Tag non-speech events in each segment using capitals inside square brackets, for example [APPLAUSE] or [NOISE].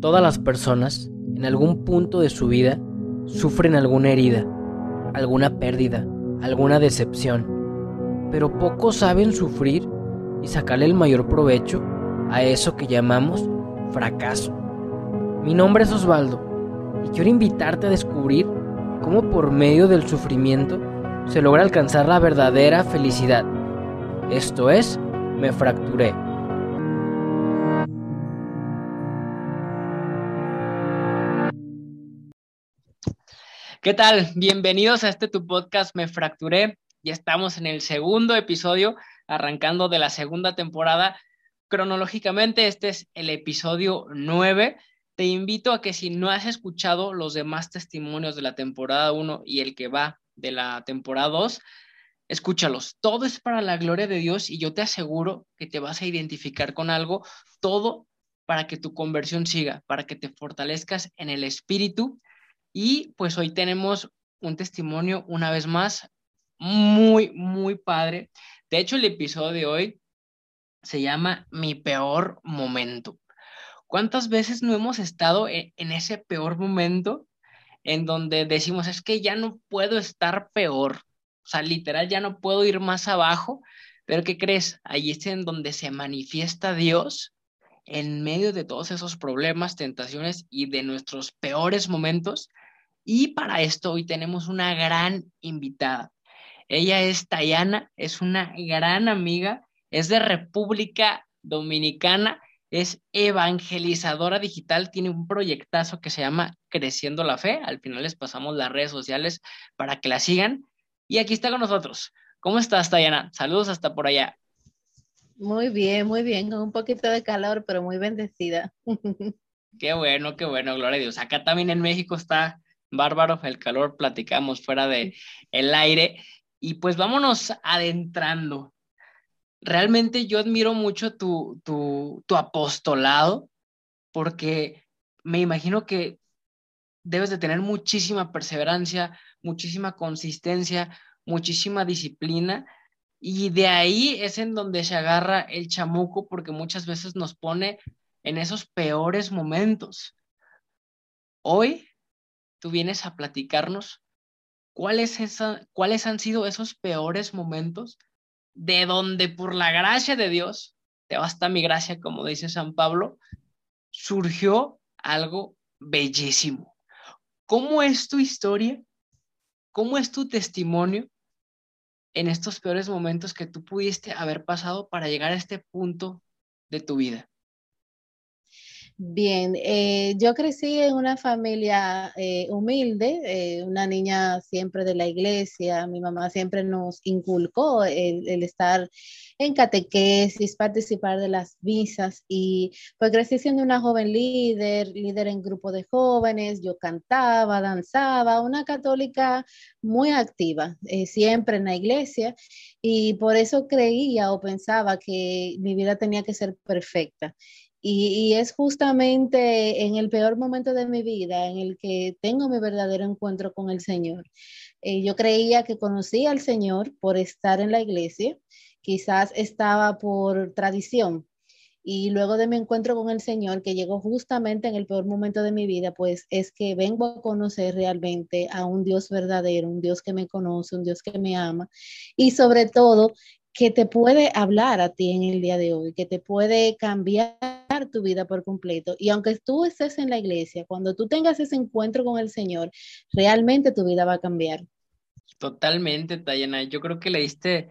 Todas las personas, en algún punto de su vida, sufren alguna herida, alguna pérdida, alguna decepción, pero pocos saben sufrir y sacarle el mayor provecho a eso que llamamos fracaso. Mi nombre es Osvaldo y quiero invitarte a descubrir cómo por medio del sufrimiento se logra alcanzar la verdadera felicidad. Esto es, me fracturé. ¿Qué tal? Bienvenidos a este tu podcast Me Fracturé. Ya estamos en el segundo episodio, arrancando de la segunda temporada. Cronológicamente, este es el episodio 9. Te invito a que si no has escuchado los demás testimonios de la temporada 1 y el que va de la temporada 2, escúchalos. Todo es para la gloria de Dios y yo te aseguro que te vas a identificar con algo, todo para que tu conversión siga, para que te fortalezcas en el espíritu y pues hoy tenemos un testimonio una vez más muy, muy padre. De hecho, el episodio de hoy se llama Mi peor momento. ¿Cuántas veces no hemos estado e-, en, ese peor momento en donde decimos, es que ya no puedo estar peor? O sea, literal, ya no puedo ir más abajo. Pero ¿qué crees? Ahí es en donde se manifiesta Dios en medio de todos esos problemas, tentaciones y de nuestros peores momentos. Y para esto hoy tenemos una gran invitada. Ella es Tayana, es una gran amiga, es de República Dominicana, es evangelizadora digital, tiene un proyectazo que se llama Creciendo la Fe. Al final les pasamos las redes sociales para que la sigan. Y aquí está con nosotros. ¿Cómo estás, Tayana? Saludos hasta por allá. Muy bien, muy bien, con un poquito de calor, pero muy bendecida. [LAUGHS] Qué bueno, qué bueno, gloria a Dios. Acá también en México está bárbaro el calor, platicamos fuera de el aire y pues vámonos adentrando. Realmente yo admiro mucho tu, tu, tu apostolado porque me imagino que debes de tener muchísima perseverancia, muchísima consistencia, muchísima disciplina y de ahí es en donde se agarra el chamuco porque muchas veces nos pone en esos peores momentos. Hoy tú vienes a platicarnos cuáles, cuáles han sido esos peores momentos de donde por la gracia de Dios, te basta mi gracia, como dice San Pablo, surgió algo bellísimo. ¿Cómo es tu historia? ¿Cómo es tu testimonio en estos peores momentos que tú pudiste haber pasado para llegar a este punto de tu vida? Bien, eh, yo crecí en una familia eh, humilde, eh, una niña siempre de la iglesia, mi mamá siempre nos inculcó el, estar en catequesis, participar de las misas y pues crecí siendo una joven líder, líder en grupo de jóvenes, yo cantaba, danzaba, una católica muy activa, siempre en la iglesia y por eso creía o pensaba que mi vida tenía que ser perfecta. Y, es justamente en el peor momento de mi vida en el que tengo mi verdadero encuentro con el Señor. Eh, yo creía que conocía al Señor por estar en la iglesia, quizás estaba por tradición. Y luego de mi encuentro con el Señor, que llegó justamente en el peor momento de mi vida, pues es que vengo a conocer realmente a un Dios verdadero, un Dios que me conoce, un Dios que me ama y sobre todo que te puede hablar a ti en el día de hoy, que te puede cambiar tu vida por completo. Y aunque tú estés en la iglesia, cuando tú tengas ese encuentro con el Señor, realmente tu vida va a cambiar. Totalmente, Tayana. Yo creo que le diste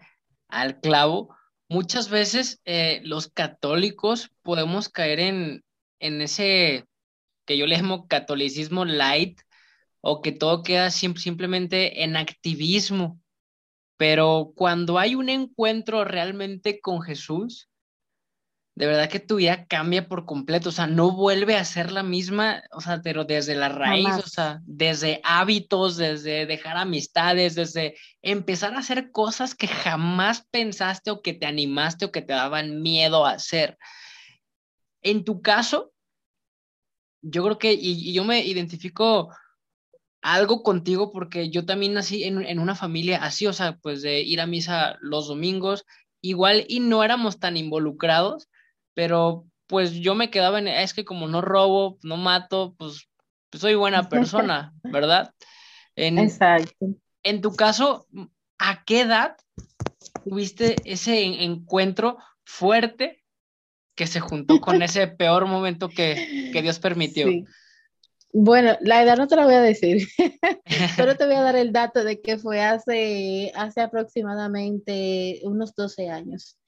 al clavo. Muchas veces eh, los católicos podemos caer en, en ese que yo le llamo catolicismo light o que todo queda simplemente en activismo pero cuando hay un encuentro realmente con Jesús, de verdad que tu vida cambia por completo, o sea, no vuelve a ser la misma, o sea, pero desde la raíz, o sea, desde hábitos, desde dejar amistades, desde empezar a hacer cosas que jamás pensaste o que te animaste o que te daban miedo a hacer. En tu caso, yo creo que, y, y yo me identifico algo contigo porque yo también nací en, una familia así, o sea, pues de ir a misa los domingos, igual y no éramos tan involucrados, pero pues yo me quedaba en, es que como no robo, no mato, pues, pues soy buena persona, [LAUGHS] ¿verdad? Exacto. En tu caso, ¿a qué edad tuviste ese encuentro fuerte que se juntó con [LAUGHS] ese peor momento que, Dios permitió? Bueno, la edad no te la voy a decir, [LAUGHS] [LAUGHS] pero te voy a dar el dato de que fue hace, hace aproximadamente unos 12 años.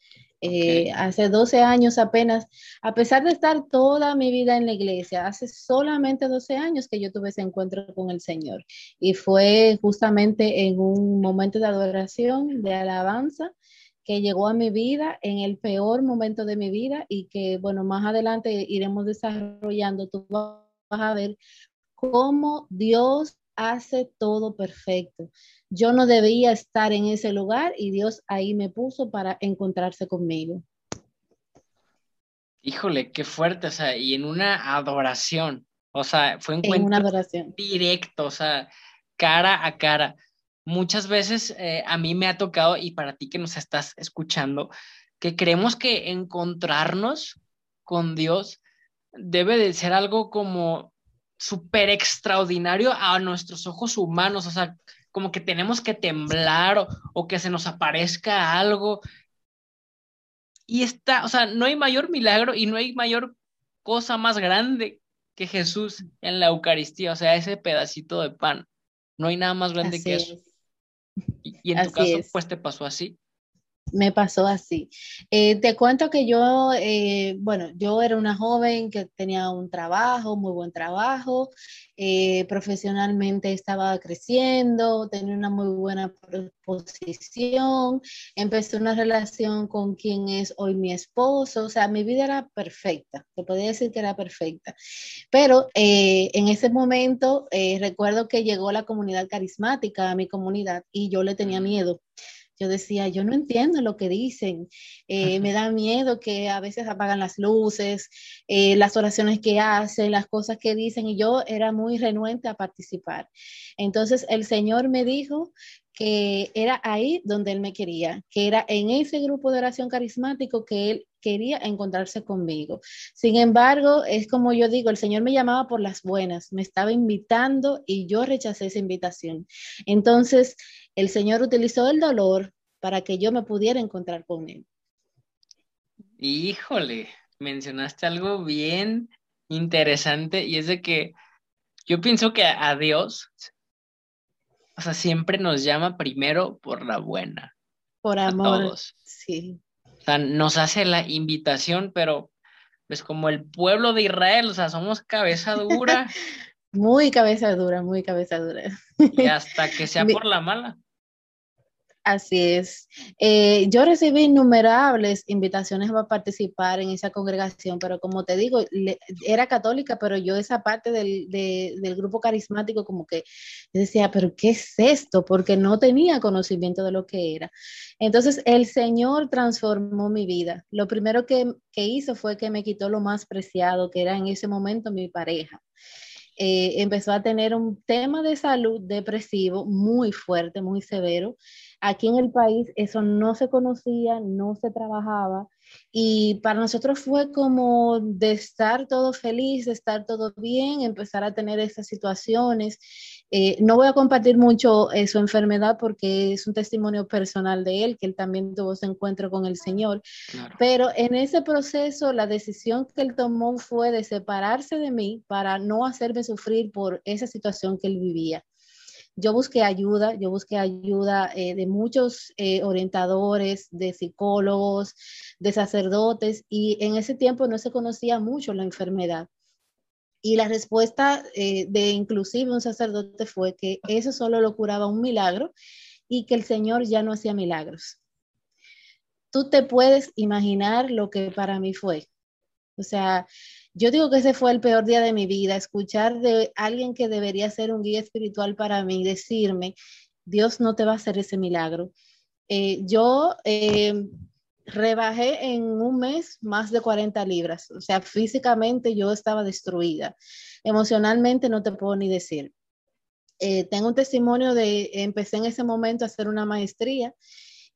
Eh, hace 12 años apenas, a pesar de estar toda mi vida en la iglesia, hace solamente 12 años que yo tuve ese encuentro con el Señor. Y fue justamente en un momento de adoración, de alabanza, que llegó a mi vida en el peor momento de mi vida y que, bueno, más adelante iremos desarrollando. Tú vas a ver cómo Dios hace todo perfecto. Yo no debía estar en ese lugar y Dios ahí me puso para encontrarse conmigo. Híjole, qué fuerte, o sea, y en una adoración, o sea, fue un en una adoración. directo, o sea, cara a cara. Muchas veces eh, a mí me ha tocado, y para ti que nos estás escuchando, que creemos que encontrarnos con Dios debe de ser algo como súper extraordinario a nuestros ojos humanos, o sea, como que tenemos que temblar o, que se nos aparezca algo. Y está, o sea, no hay mayor milagro y no hay mayor cosa más grande que Jesús en la Eucaristía, o sea, ese pedacito de pan. No hay nada más grande que eso. Y, en tu caso, pues te pasó así me pasó así. Eh, te cuento que yo, eh, bueno, yo era una joven que tenía un trabajo, muy buen trabajo, eh, profesionalmente estaba creciendo, tenía una muy buena posición, empecé una relación con quien es hoy mi esposo, o sea, mi vida era perfecta, te podría decir que era perfecta, pero en ese momento recuerdo que llegó la comunidad carismática a mi comunidad y yo le tenía miedo yo decía, yo no entiendo lo que dicen, eh, me da miedo que a veces apagan las luces, eh, las oraciones que hacen, las cosas que dicen, y yo era muy renuente a participar. Entonces el Señor me dijo que era ahí donde Él me quería, que era en ese grupo de oración carismático que Él quería encontrarse conmigo. Sin embargo, es como yo digo, el Señor me llamaba por las buenas, me estaba invitando y yo rechacé esa invitación. Entonces, el Señor utilizó el dolor para que yo me pudiera encontrar con Él. Híjole, mencionaste algo bien interesante y es de que yo pienso que a Dios, o sea, siempre nos llama primero por la buena. Por amor. Sí. O sea, nos hace la invitación, pero pues como el pueblo de Israel, o sea, somos cabeza dura. [LAUGHS] muy cabeza dura, muy cabeza dura. Y hasta que sea por la mala. Así es. Eh, yo recibí innumerables invitaciones para participar en esa congregación, pero como te digo, era católica, pero yo esa parte del, del, grupo carismático como que decía, pero ¿qué es esto? Porque no tenía conocimiento de lo que era. Entonces el Señor transformó mi vida. Lo primero que, que hizo fue que me quitó lo más preciado, que era en ese momento mi pareja. Eh, empezó a tener un tema de salud depresivo muy fuerte, muy severo. Aquí en el país eso no se conocía, no se trabajaba y para nosotros fue como de estar todo feliz, de estar todo bien, empezar a tener esas situaciones. Eh, no voy a compartir mucho eh, su enfermedad porque es un testimonio personal de él, que él también tuvo ese encuentro con el Señor. Pero en ese proceso, la decisión que él tomó fue de separarse de mí para no hacerme sufrir por esa situación que él vivía yo busqué ayuda, yo busqué ayuda eh, de muchos eh, orientadores, de psicólogos, de sacerdotes, y en ese tiempo no se conocía mucho la enfermedad. Y la respuesta eh, de inclusive un sacerdote fue que eso solo lo curaba un milagro y que el Señor ya no hacía milagros. Tú te puedes imaginar lo que para mí fue. O sea, yo digo que ese fue el peor día de mi vida, escuchar de alguien que debería ser un guía espiritual para mí, decirme, Dios no te va a hacer ese milagro. Eh, yo eh, rebajé en un mes más de 40 libras, o sea, físicamente yo estaba destruida, emocionalmente no te puedo ni decir. Eh, tengo un testimonio de, empecé en ese momento a hacer una maestría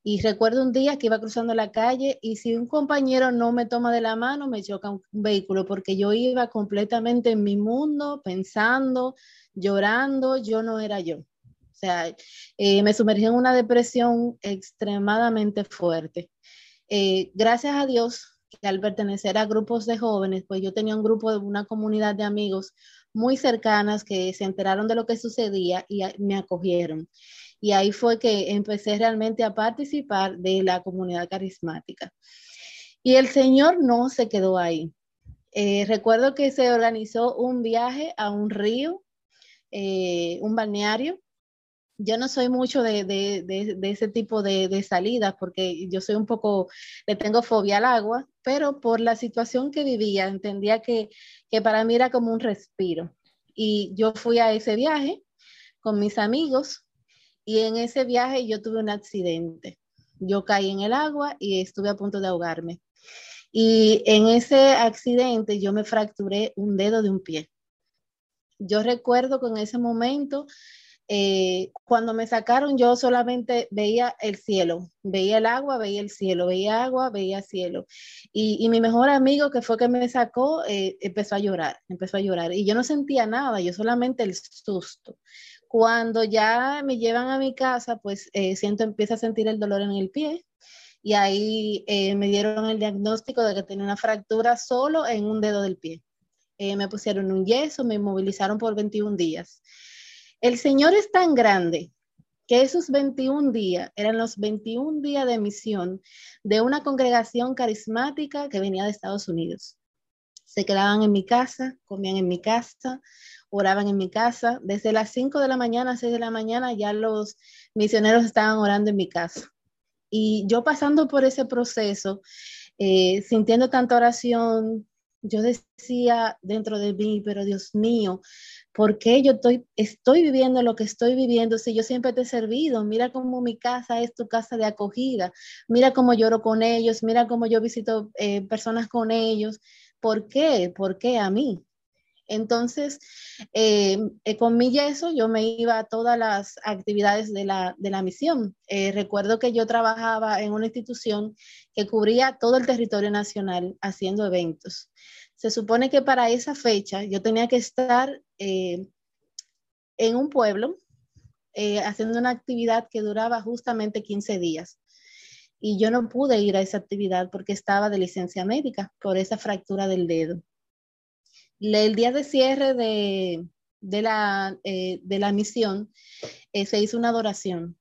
Y recuerdo un día que iba cruzando la calle y si un compañero no me toma de la mano, me choca un, vehículo porque yo iba completamente en mi mundo, pensando, llorando, yo no era yo. O sea, eh, me sumergí en una depresión extremadamente fuerte. Eh, gracias a Dios que al pertenecer a grupos de jóvenes, pues yo tenía un grupo de una comunidad de amigos muy cercanas que se enteraron de lo que sucedía y me acogieron. Y ahí fue que empecé realmente a participar de la comunidad carismática. Y el Señor no se quedó ahí. Eh, recuerdo que se organizó un viaje a un río, eh, un balneario. Yo no soy mucho de, ese tipo de, salidas porque yo soy un poco, le tengo fobia al agua, pero por la situación que vivía entendía que, que para mí era como un respiro. Y yo fui a ese viaje con mis amigos, y en ese viaje yo tuve un accidente. Yo caí en el agua y estuve a punto de ahogarme. Y en ese accidente yo me fracturé un dedo de un pie. Yo recuerdo que en ese momento, eh, cuando me sacaron, yo solamente veía el cielo, veía el agua, veía el cielo, veía agua, veía cielo. Y, mi mejor amigo, que fue que me sacó, eh, empezó a llorar, empezó a llorar. Y yo no sentía nada, yo solamente el susto. Cuando ya me llevan a mi casa, pues eh, siento, empiezo a sentir el dolor en el pie y ahí eh, me dieron el diagnóstico de que tenía una fractura solo en un dedo del pie. Eh, me pusieron un yeso, me inmovilizaron por 21 días. El Señor es tan grande que esos 21 días eran los 21 días de misión de una congregación carismática que venía de Estados Unidos. Se quedaban en mi casa, comían en mi casa, oraban en mi casa. Desde las 5 de la mañana a 6 de la mañana ya los misioneros estaban orando en mi casa. Y yo pasando por ese proceso, eh, sintiendo tanta oración, yo decía dentro de mí, pero Dios mío, ¿por qué yo estoy, estoy viviendo lo que estoy viviendo si yo siempre te he servido? Mira cómo mi casa es tu casa de acogida, mira cómo lloro con ellos, mira cómo yo visito eh, personas con ellos. ¿Por qué? ¿Por qué a mí? Entonces, eh, eh, con mi yeso yo me iba a todas las actividades de la, misión. Eh, recuerdo que yo trabajaba en una institución que cubría todo el territorio nacional haciendo eventos. Se supone que para esa fecha yo tenía que estar en un pueblo haciendo una actividad que duraba justamente 15 días. Y yo no pude ir a esa actividad porque estaba de licencia médica por esa fractura del dedo el día de cierre de, la, eh, de la, misión eh, se hizo una adoración.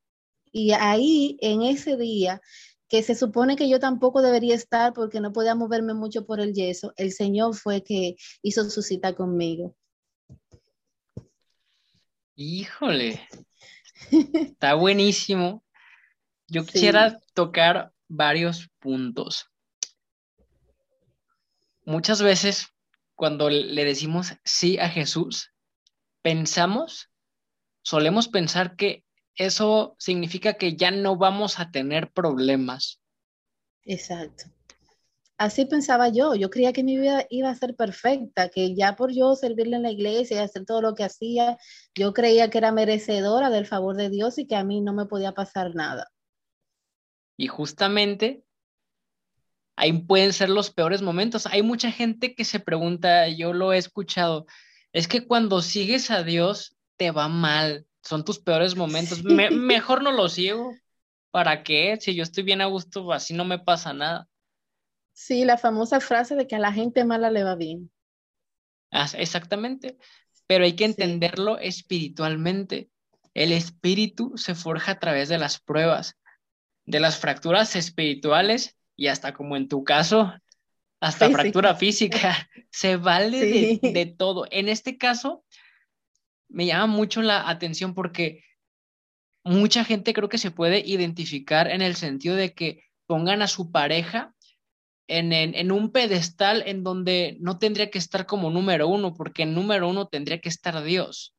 Y ahí, en ese día, que se supone que yo tampoco debería estar porque no podía moverme mucho por el yeso, el Señor fue que hizo su cita conmigo. Híjole, está buenísimo. Yo quisiera tocar varios puntos. Muchas veces cuando le decimos sí a Jesús, pensamos, solemos pensar que eso significa que ya no vamos a tener problemas. Exacto. Así pensaba yo, yo creía que mi vida iba a ser perfecta, que ya por yo servirle en la iglesia y hacer todo lo que hacía, yo creía que era merecedora del favor de Dios y que a mí no me podía pasar nada. Y justamente ahí pueden ser los peores momentos. Hay mucha gente que se pregunta, yo lo he escuchado, es que cuando sigues a Dios te va mal, son tus peores momentos. [LAUGHS] mejor no lo sigo. ¿Para qué? Si yo estoy bien a gusto, así no me pasa nada. Sí, la famosa frase de que a la gente mala le va bien. Ah, exactamente, pero hay que entenderlo espiritualmente. El espíritu se forja a través de las pruebas, de las fracturas espirituales y hasta como en tu caso, hasta fractura física, [LAUGHS] se vale de, todo. En este caso, me llama mucho la atención porque mucha gente creo que se puede identificar en el sentido de que pongan a su pareja en, en, un pedestal en donde no tendría que estar como número uno, porque en número uno tendría que estar Dios,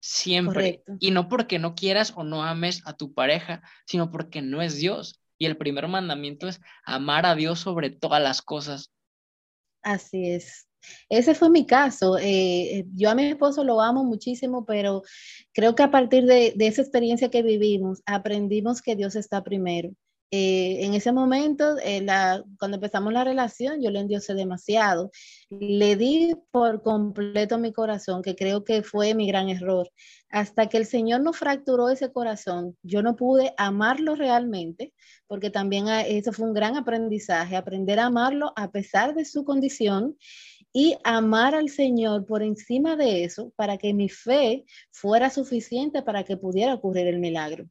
siempre. Y no porque no quieras o no ames a tu pareja, sino porque no es Dios. Y el primer mandamiento es amar a Dios sobre todas las cosas. Así es. Ese fue mi caso. Eh, yo a mi esposo lo amo muchísimo, pero creo que a partir de, esa experiencia que vivimos, aprendimos que Dios está primero Eh, en ese momento, eh, cuando empezamos la relación, yo le endiosé demasiado. Le di por completo mi corazón, que creo que fue mi gran error. Hasta que el Señor no fracturó ese corazón, yo no pude amarlo realmente, porque también ah, eso fue un gran aprendizaje, aprender a amarlo a pesar de su condición y amar al Señor por encima de eso para que mi fe fuera suficiente para que pudiera ocurrir el milagro.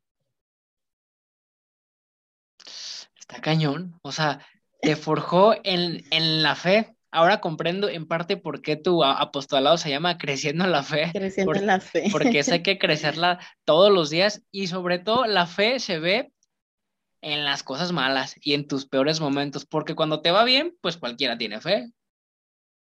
Está cañón, o sea, te forjó en, la fe. Ahora comprendo en parte por qué tu apostolado se llama Creciendo en la Fe. Creciendo en la Fe. Porque hay [LAUGHS] que crecerla todos los días y sobre todo la fe se ve en las cosas malas y en tus peores momentos, porque cuando te va bien, pues cualquiera tiene fe.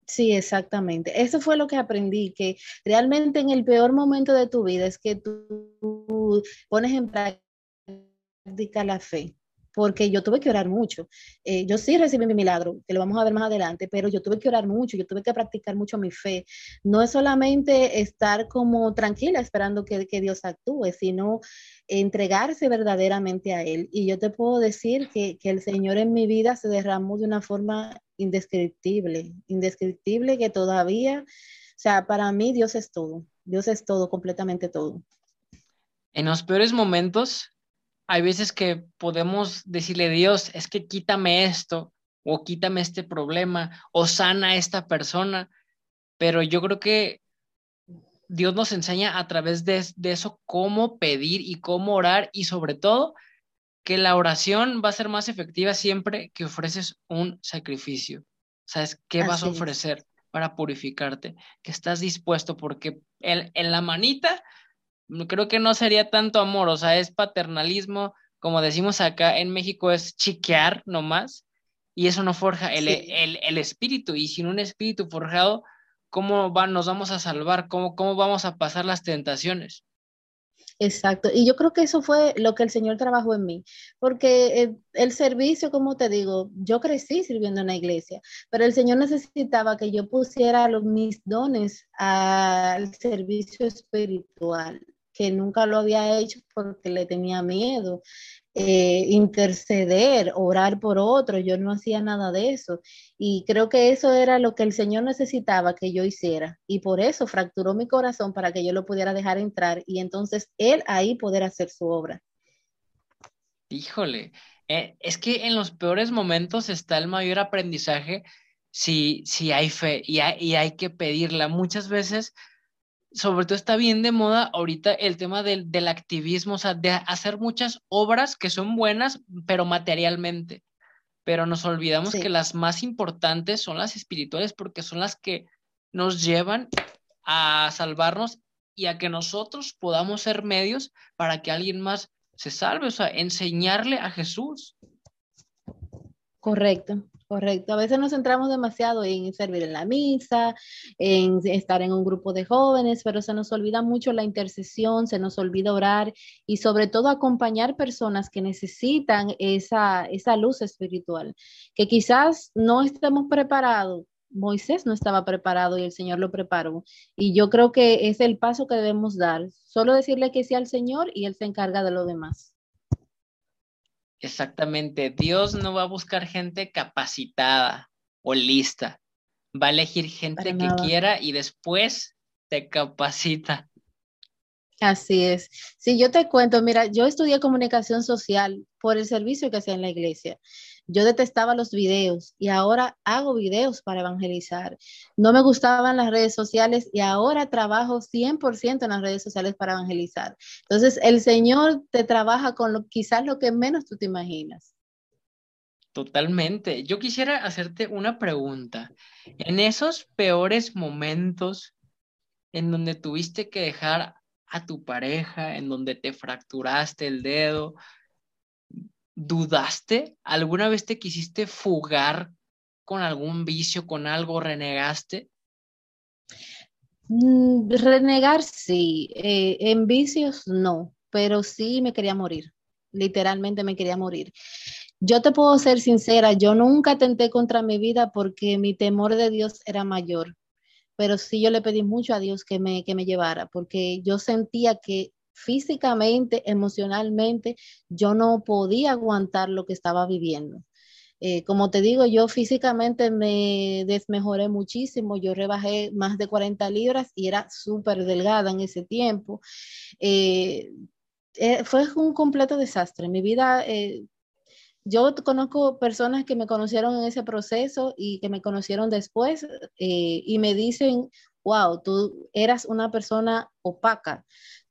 Sí, exactamente. Eso fue lo que aprendí, que realmente en el peor momento de tu vida es que tú pones en práctica la fe porque yo tuve que orar mucho. Eh, yo sí recibí mi milagro, que lo vamos a ver más adelante, pero yo tuve que orar mucho, yo tuve que practicar mucho mi fe. No es solamente estar como tranquila esperando que, Dios actúe, sino entregarse verdaderamente a Él. Y yo te puedo decir que, que el Señor en mi vida se derramó de una forma indescriptible, indescriptible que todavía, o sea, para mí Dios es todo, Dios es todo, completamente todo. En los peores momentos, hay veces que podemos decirle, Dios, es que quítame esto, o quítame este problema, o sana a esta persona, pero yo creo que Dios nos enseña a través de, de eso cómo pedir y cómo orar y sobre todo que la oración va a ser más efectiva siempre que ofreces un sacrificio. ¿Sabes qué vas a ofrecer para purificarte? Que estás dispuesto, porque en, en la manita creo que no sería tanto amor, o sea, es paternalismo, como decimos acá en México, es chiquear nomás, y eso no forja el, el, el espíritu, y sin un espíritu forjado, ¿cómo va, nos vamos a salvar? ¿Cómo, ¿Cómo vamos a pasar las tentaciones? Exacto, y yo creo que eso fue lo que el Señor trabajó en mí, porque el, servicio, como te digo, yo crecí sirviendo en la iglesia, pero el Señor necesitaba que yo pusiera los, mis dones al servicio espiritual que nunca lo había hecho porque le tenía miedo. Eh, interceder, orar por otro, yo no hacía nada de eso. Y creo que eso era lo que el Señor necesitaba que yo hiciera. Y por eso fracturó mi corazón para que yo lo pudiera dejar entrar y entonces Él ahí poder hacer su obra. Híjole, eh, es que en los peores momentos está el mayor aprendizaje si, si hay fe y y hay que pedirla. Muchas veces sobre todo está bien de moda ahorita el tema del, activismo, o sea, de hacer muchas obras que son buenas, pero materialmente. Pero nos olvidamos que las más importantes son las espirituales porque son las que nos llevan a salvarnos y a que nosotros podamos ser medios para que alguien más se salve, o sea, enseñarle a Jesús. Correcto. Correcto, a veces nos centramos demasiado en servir en la misa, en estar en un grupo de jóvenes, pero se nos olvida mucho la intercesión, se nos olvida orar y sobre todo acompañar personas que necesitan esa, esa luz espiritual, que quizás no estemos preparados. Moisés no estaba preparado y el Señor lo preparó. Y yo creo que es el paso que debemos dar. Solo decirle que sí al Señor y Él se encarga de lo demás. Exactamente. Dios no va a buscar gente capacitada o lista. Va a elegir gente que quiera y después te capacita. Así es. Si yo te cuento, mira, yo estudié comunicación social por el servicio que hacía en la iglesia. Yo detestaba los videos y ahora hago videos para evangelizar. No me gustaban las redes sociales y ahora trabajo 100% en las redes sociales para evangelizar. Entonces, el Señor te trabaja con lo, quizás lo que menos tú te imaginas. Totalmente. Yo quisiera hacerte una pregunta. En esos peores momentos en donde tuviste que dejar a tu pareja, en donde te fracturaste el dedo, ¿dudaste? ¿Alguna vez te quisiste fugar con algún vicio, con algo, renegaste? Mm, renegar sí, eh, en vicios no, pero sí me quería morir, literalmente me quería morir. Yo te puedo ser sincera, yo nunca tenté contra mi vida porque mi temor de Dios era mayor, pero sí yo le pedí mucho a Dios que me, que me llevara, porque yo sentía que físicamente, emocionalmente, yo no podía aguantar lo que estaba viviendo. Eh, como te digo, yo físicamente me desmejoré muchísimo, yo rebajé más de 40 libras y era súper delgada en ese tiempo. Eh, eh, fue un completo desastre. Mi vida, yo conozco personas que me conocieron en ese proceso y que me conocieron después y me dicen, wow, tú eras una persona opaca,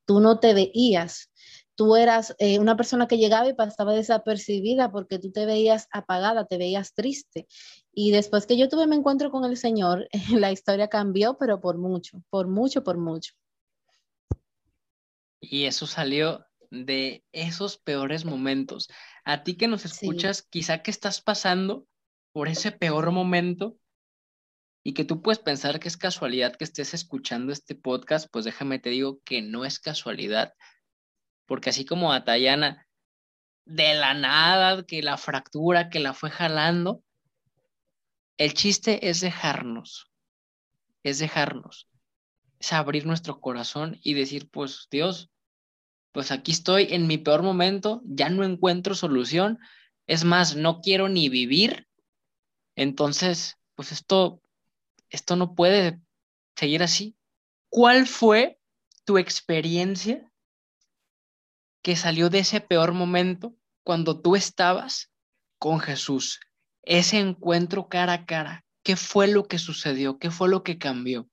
tú no te veías, tú eras eh, una persona que llegaba y pasaba desapercibida porque tú te veías apagada, te veías triste. Y después que yo tuve mi encuentro con el Señor, [LAUGHS] la historia cambió, pero por mucho, por mucho, por mucho. Y eso salió de esos peores momentos. A ti que nos escuchas, quizá que estás pasando por ese peor momento y que tú puedes pensar que es casualidad que estés escuchando este podcast, pues déjame te digo que no es casualidad porque así como a Tayana, de la nada, que la fractura, que la fue jalando, el chiste es dejarnos, es dejarnos, es abrir nuestro corazón y decir, pues Dios, pues aquí estoy en mi peor momento, ya no encuentro solución, es más, no quiero ni vivir, entonces, pues esto, esto no puede seguir así. ¿Cuál fue tu experiencia que salió de ese peor momento cuando tú estabas con Jesús, ese encuentro cara a cara. ¿Qué fue lo que sucedió? ¿Qué fue lo que cambió?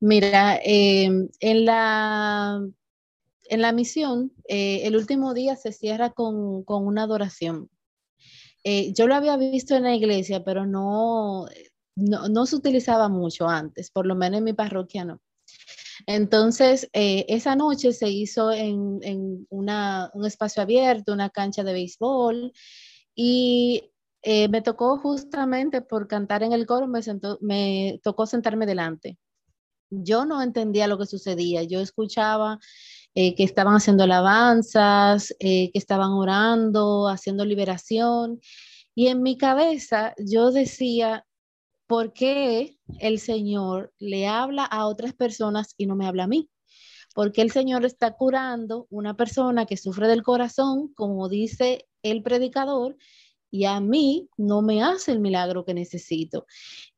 Mira, em, en, la, en la misión, eh, el último día se cierra con, una adoración. Eh, yo lo había visto en la iglesia, pero no, no, no, se utilizaba mucho antes, por lo menos en mi parroquia no. Entonces, eh, esa noche se hizo en, un espacio abierto, una cancha de béisbol, y eh, me tocó justamente por cantar en el coro, me, me tocó sentarme delante. Yo no entendía lo que sucedía, yo escuchaba eh, que estaban haciendo alabanzas, que estaban orando, haciendo liberación, y en mi cabeza yo decía, ¿por qué el Señor le habla a otras personas y no me habla a mí? Porque el Señor está curando una persona que sufre del corazón, como dice el predicador, y a mí no me hace el milagro que necesito.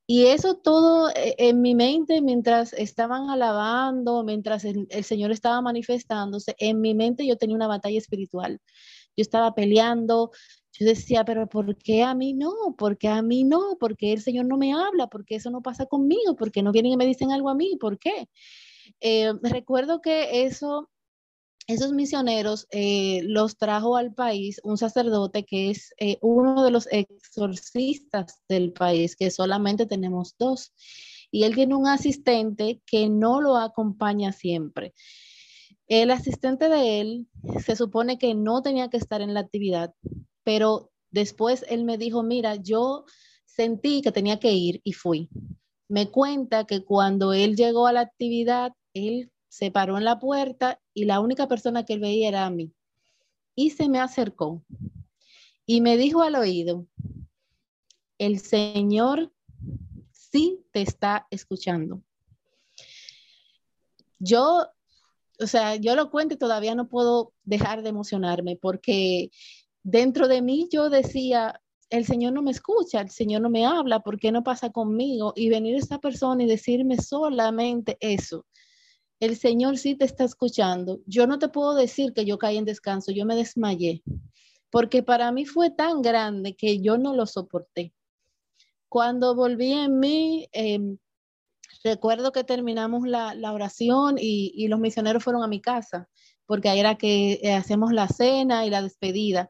Y eso todo eh, en mi mente, mientras estaban alabando, mientras el, el, Señor estaba manifestándose, en mi mente yo tenía una batalla espiritual. Yo estaba peleando, yo decía, pero ¿por qué a mí no? ¿Por qué a mí no? ¿Por qué el Señor no me habla? ¿Por qué eso no pasa conmigo? ¿Por qué no vienen y me dicen algo a mí? ¿Por qué? Eh, recuerdo que eso, esos misioneros eh, los trajo al país un sacerdote que es eh, uno de los exorcistas del país, que solamente tenemos dos. Y él tiene un asistente que no lo acompaña siempre. El asistente de él se supone que no tenía que estar en la actividad, pero después él me dijo, mira, yo sentí que tenía que ir y fui. Me cuenta que cuando él llegó a la actividad, él se paró en la puerta y la única persona que él veía era a mí. Y se me acercó y me dijo al oído, el Señor sí te está escuchando. Yo, o sea, yo lo cuento y todavía no puedo dejar de emocionarme porque dentro de mí yo decía, el Señor no me escucha, el Señor no me habla, ¿por qué no pasa conmigo? Y venir esta persona y decirme solamente eso. El Señor sí te está escuchando. Yo no te puedo decir que yo caí en descanso, yo me desmayé, porque para mí fue tan grande que yo no lo soporté. Cuando volví en mí, em, recuerdo que terminamos la, oración y, y, los misioneros fueron a mi casa, porque ahí era que eh, hacemos la cena y la despedida.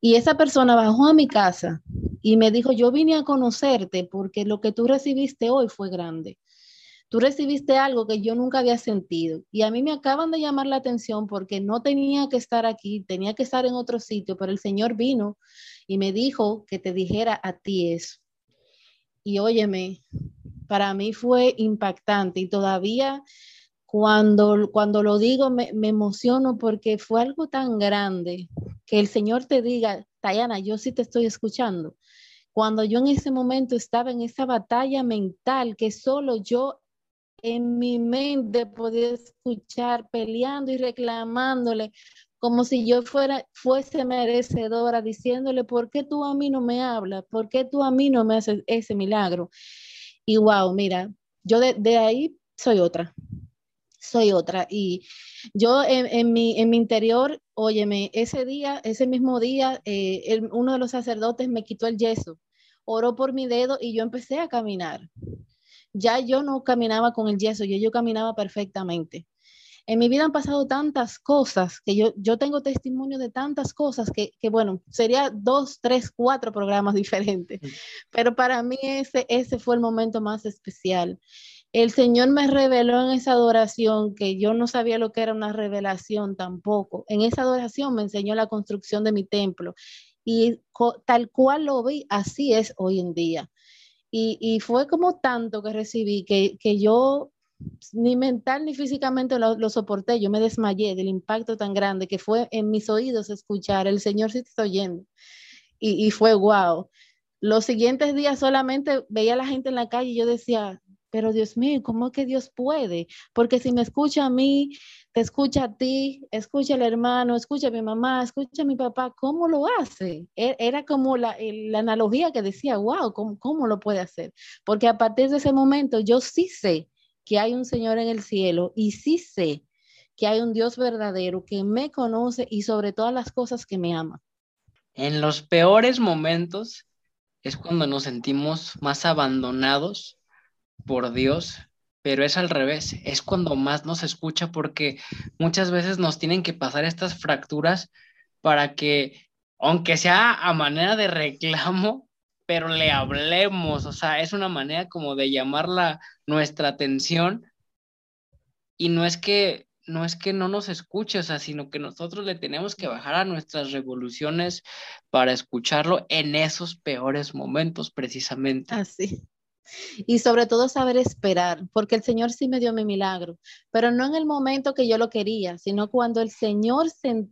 Y esa persona bajó a mi casa y me dijo, yo vine a conocerte porque lo que tú recibiste hoy fue grande. Tú recibiste algo que yo nunca había sentido. Y a mí me acaban de llamar la atención porque no tenía que estar aquí, tenía que estar en otro sitio, pero el Señor vino y me dijo que te dijera a ti eso. Y óyeme, para mí fue impactante y todavía cuando, cuando lo digo me, me, emociono porque fue algo tan grande que el Señor te diga, Tayana, yo sí te estoy escuchando. Cuando yo en ese momento estaba en esa batalla mental que solo yo en mi mente podía escuchar peleando y reclamándole como si yo fuera, fuese merecedora, diciéndole, ¿por qué tú a mí no me hablas? ¿Por qué tú a mí no me haces ese milagro? Y wow, mira, yo de, ahí soy otra, soy otra. Y yo en, mi, en mi interior, óyeme, ese día, ese mismo día, eh, uno de los sacerdotes me quitó el yeso, oró por mi dedo y yo empecé a caminar. Ya yo no caminaba con el yeso, yo, yo caminaba perfectamente en mi vida han pasado tantas cosas que yo, yo tengo testimonio de tantas cosas que, que, bueno, sería dos, tres, cuatro programas [LAUGHS] diferentes, pero para mí ese, ese fue el momento más especial. El Señor me reveló en esa adoración que yo no sabía lo que era una revelación tampoco. En esa adoración me enseñó la construcción de mi templo y tal cual lo vi, así es hoy en día. Y, y fue como tanto que recibí que, que yo ni mental ni físicamente lo, soporté. Yo me desmayé del impacto tan grande que fue en mis oídos escuchar, el Señor sí te está oyendo. Y, fue guau. Los siguientes días solamente veía a la gente en la calle y yo decía, pero Dios mío, ¿cómo que Dios puede? Porque si me escucha a mí, te escucha a ti, escucha al hermano, escucha a mi mamá, escucha a mi papá, ¿cómo lo hace? E, era como la, la analogía que decía, wow, ¿cómo, ¿cómo lo puede hacer? Porque a partir de ese momento yo sí sé que hay un Señor en el cielo y sí sé que hay un Dios verdadero que me conoce y sobre todas las cosas que me ama. En los peores momentos es cuando nos sentimos más abandonados por Dios, pero es al revés, es cuando más nos escucha porque muchas veces nos tienen que pasar estas fracturas para que, aunque sea a manera de reclamo, pero le hablemos, o sea, es una manera como de llamarla nuestra atención y no es que no es que no nos escuche, o sea, sino que nosotros le tenemos que bajar a nuestras revoluciones para escucharlo en esos peores momentos, precisamente. Así. Y sobre todo saber esperar, porque el Señor sí me dio mi milagro, pero no en el momento que yo lo quería, sino cuando el Señor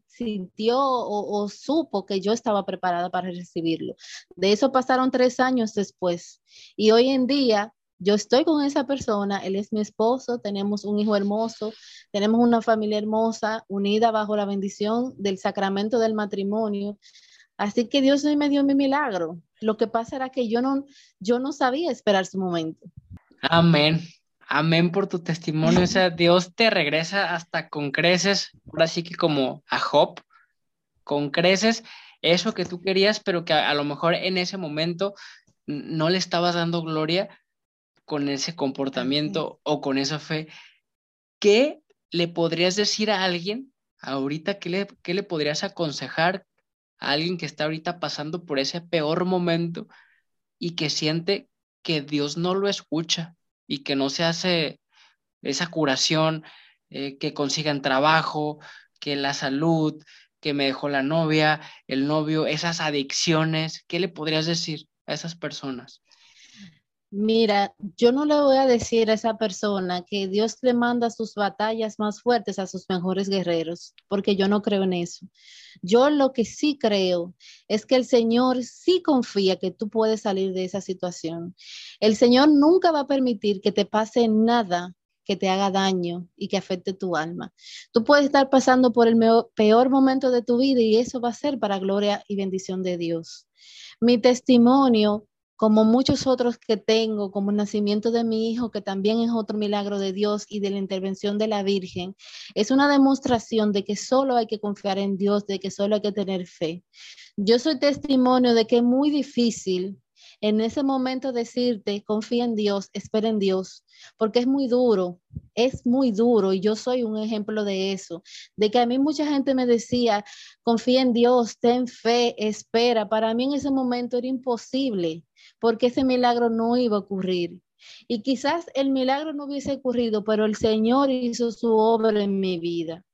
sintió o, supo que yo estaba preparada para recibirlo. De eso pasaron tres años después. Y hoy en día yo estoy con esa persona, él es mi esposo, tenemos un hijo hermoso, tenemos una familia hermosa, unida bajo la bendición del sacramento del matrimonio. Así que Dios hoy me dio mi milagro. Lo que pasa era que yo no, yo no sabía esperar su momento. Amén. Amén por tu testimonio. O sea, Dios te regresa hasta con creces, ahora sí que como a Job, con creces, eso que tú querías, pero que a, lo mejor en ese momento no le estabas dando gloria con ese comportamiento o con esa fe. ¿Qué le podrías decir a alguien ahorita? ¿Qué le, qué le podrías aconsejar alguien que está ahorita pasando por ese peor momento y que siente que Dios no lo escucha y que no se hace esa curación, eh, que consigan trabajo, que la salud, que me dejó la novia, el novio, esas adicciones, ¿qué le podrías decir a esas personas? Mira, yo no le voy a decir a esa persona que Dios le manda sus batallas más fuertes a sus mejores guerreros, porque yo no creo en eso. Yo lo que sí creo es que el Señor sí confía que tú puedes salir de esa situación. El Señor nunca va a permitir que te pase nada que te haga daño y que afecte tu alma. Tú puedes estar pasando por el peor momento de tu vida y eso va a ser para gloria y bendición de Dios. Mi testimonio como muchos otros que tengo, como el nacimiento de mi hijo, que también es otro milagro de Dios y de la intervención de la Virgen, es una demostración de que solo hay que confiar en Dios, de que solo hay que tener fe. Yo soy testimonio de que es muy difícil en ese momento decirte, confía en Dios, espera en Dios, porque es muy duro, es muy duro y yo soy un ejemplo de eso, de que a mí mucha gente me decía, confía en Dios, ten fe, espera. Para mí en ese momento era imposible porque ese milagro no iba a ocurrir. Y quizás el milagro no hubiese ocurrido, pero el Señor hizo su obra en mi vida.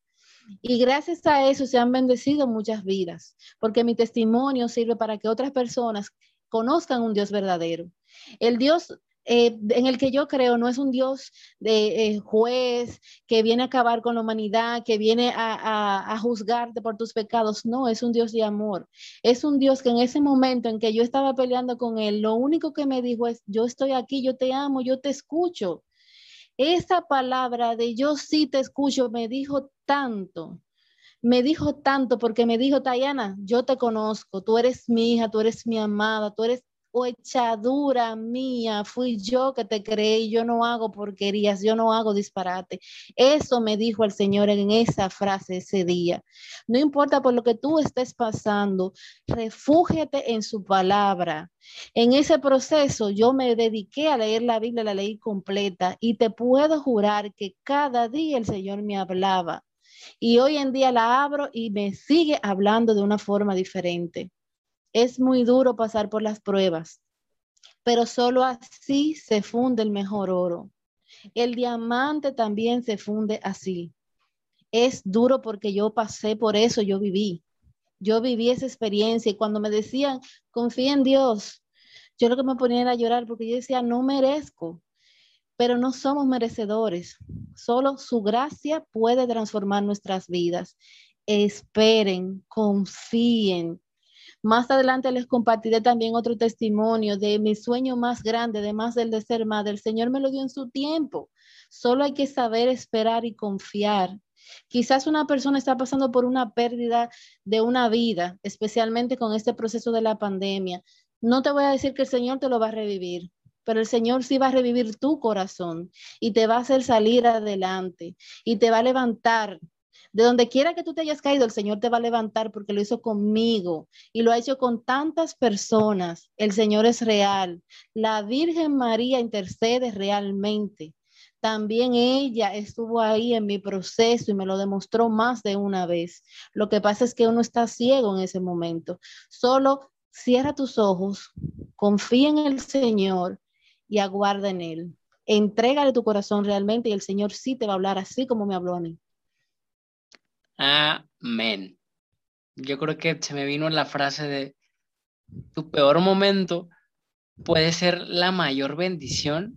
Y gracias a eso se han bendecido muchas vidas, porque mi testimonio sirve para que otras personas conozcan un Dios verdadero. El Dios eh, en el que yo creo no es un Dios de eh, juez que viene a acabar con la humanidad, que viene a, a, juzgarte por tus pecados. No, es un Dios de amor. Es un Dios que en ese momento en que yo estaba peleando con Él, lo único que me dijo es, yo estoy aquí, yo te amo, yo te escucho. esa palabra de yo sí te escucho me dijo tanto me dijo tanto porque me dijo, Tayana, yo te conozco, tú eres mi hija, tú eres mi amada, tú eres o echadura mía, fui yo que te creé, yo no hago porquerías, yo no hago disparate. Eso me dijo el Señor en esa frase ese día. No importa por lo que tú estés pasando, refúgiate en su palabra. En ese proceso yo me dediqué a leer la Biblia, la ley completa, y te puedo jurar que cada día el Señor me hablaba. Y hoy en día la abro y me sigue hablando de una forma diferente. Es muy duro pasar por las pruebas, pero solo así se funde el mejor oro. El diamante también se funde así. Es duro porque yo pasé por eso, yo viví. Yo viví esa experiencia y cuando me decían, confía en Dios, yo lo que me ponía era llorar porque yo decía, no merezco, pero no somos merecedores. Solo su gracia puede transformar nuestras vidas. Esperen, confíen, más adelante les compartiré también otro testimonio de mi sueño más grande, de más del de ser madre. El Señor me lo dio en su tiempo. Solo hay que saber esperar y confiar. Quizás una persona está pasando por una pérdida de una vida, especialmente con este proceso de la pandemia. No te voy a decir que el Señor te lo va a revivir, pero el Señor sí va a revivir tu corazón y te va a hacer salir adelante y te va a levantar de donde quiera que tú te hayas caído, el Señor te va a levantar porque lo hizo conmigo y lo ha hecho con tantas personas. El Señor es real. La Virgen María intercede realmente. También ella estuvo ahí en mi proceso y me lo demostró más de una vez. Lo que pasa es que uno está ciego en ese momento. Solo cierra tus ojos, confía en el Señor y aguarda en Él. Entrégale tu corazón realmente y el Señor sí te va a hablar así como me habló a mí. Amén. Yo creo que se me vino la frase de tu peor momento puede ser la mayor bendición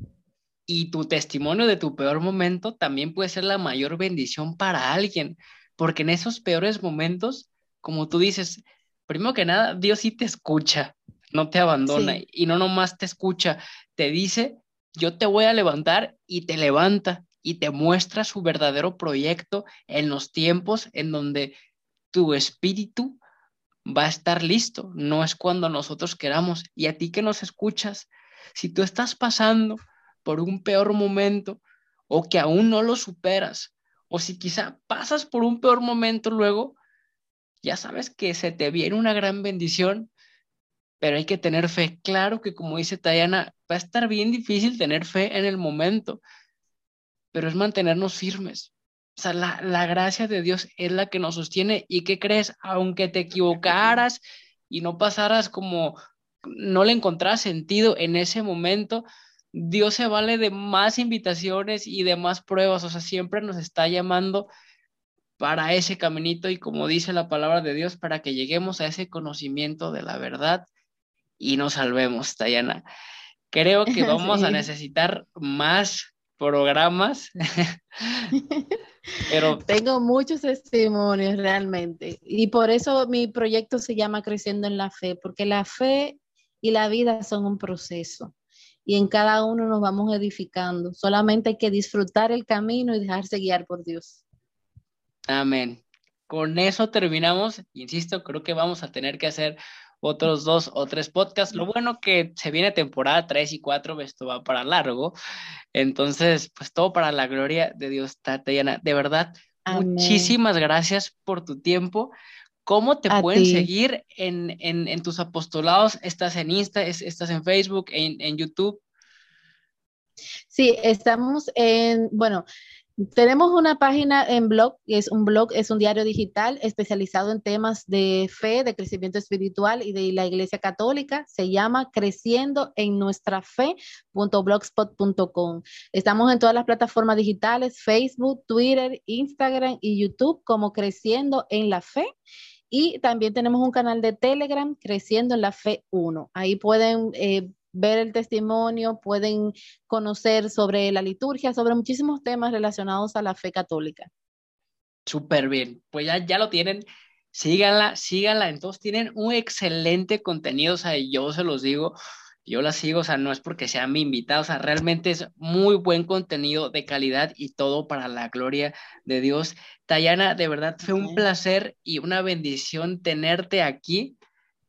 y tu testimonio de tu peor momento también puede ser la mayor bendición para alguien, porque en esos peores momentos, como tú dices, primero que nada, Dios sí te escucha, no te abandona y no nomás te escucha, te dice, yo te voy a levantar y te levanta y te muestra su verdadero proyecto en los tiempos en donde tu espíritu va a estar listo, no es cuando nosotros queramos. Y a ti que nos escuchas, si tú estás pasando por un peor momento o que aún no lo superas, o si quizá pasas por un peor momento luego, ya sabes que se te viene una gran bendición, pero hay que tener fe. Claro que como dice Tayana, va a estar bien difícil tener fe en el momento, pero es mantenernos firmes. O sea, la, gracia de Dios es la que nos sostiene. ¿Y qué crees? Aunque te equivocaras y no pasaras como no le encontraras sentido en ese momento, Dios se vale de más invitaciones y de más pruebas. O sea, siempre nos está llamando para ese caminito y como dice la palabra de Dios, para que lleguemos a ese conocimiento de la verdad y nos salvemos, Tayana. Creo que [LAUGHS] vamos a necesitar más programas. [LAUGHS] Pero tengo muchos testimonios realmente. Y por eso mi proyecto se llama Creciendo en la Fe, porque la fe y la vida son un proceso. Y en cada uno nos vamos edificando. Solamente hay que disfrutar el camino y dejarse guiar por Dios. Amén. Con eso terminamos. Insisto, creo que vamos a tener que hacer otros dos o tres podcasts. Lo bueno que se viene temporada 3 y 4, esto va para largo. Entonces, pues todo para la gloria de Dios, Tatiana. De verdad, muchísimas gracias por tu tiempo. ¿Cómo te pueden seguir en, en, tus apostolados? ¿Estás en Insta? ¿Estás en Facebook? ¿En, en YouTube? Sí, estamos en, bueno, tenemos una página en blog, es un blog, es un diario digital especializado en temas de fe, de crecimiento espiritual y de la Iglesia Católica. Se llama Creciendo en nuestra fe.blogspot.com. Estamos en todas las plataformas digitales, Facebook, Twitter, Instagram y YouTube como Creciendo en la Fe. Y también tenemos un canal de Telegram, Creciendo en la Fe 1. Ahí pueden eh, ver el testimonio, pueden conocer sobre la liturgia, sobre muchísimos temas relacionados a la fe católica. Súper bien, pues ya, ya lo tienen, síganla, síganla, entonces tienen un excelente contenido, o sea, yo se los digo, yo la sigo, o sea, no es porque sea mi invitada, o sea, realmente es muy buen contenido de calidad y todo para la gloria de Dios. Tayana, de verdad fue un placer y una bendición tenerte aquí.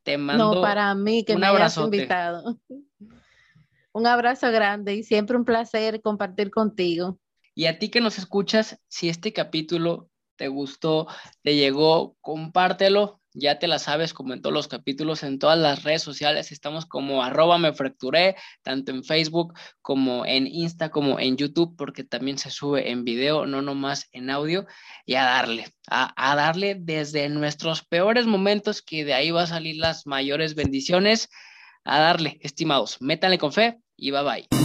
Te mando no, para mí que me hayas invitado. [LAUGHS] Un abrazo grande y siempre un placer compartir contigo. Y a ti que nos escuchas, si este capítulo te gustó, te llegó, compártelo, ya te la sabes, como en todos los capítulos, en todas las redes sociales, estamos como arroba me fracturé, tanto en Facebook como en Insta, como en YouTube, porque también se sube en video, no nomás en audio, y a darle, a, a darle desde nuestros peores momentos, que de ahí va a salir las mayores bendiciones, a darle, estimados, métanle con fe y bye bye.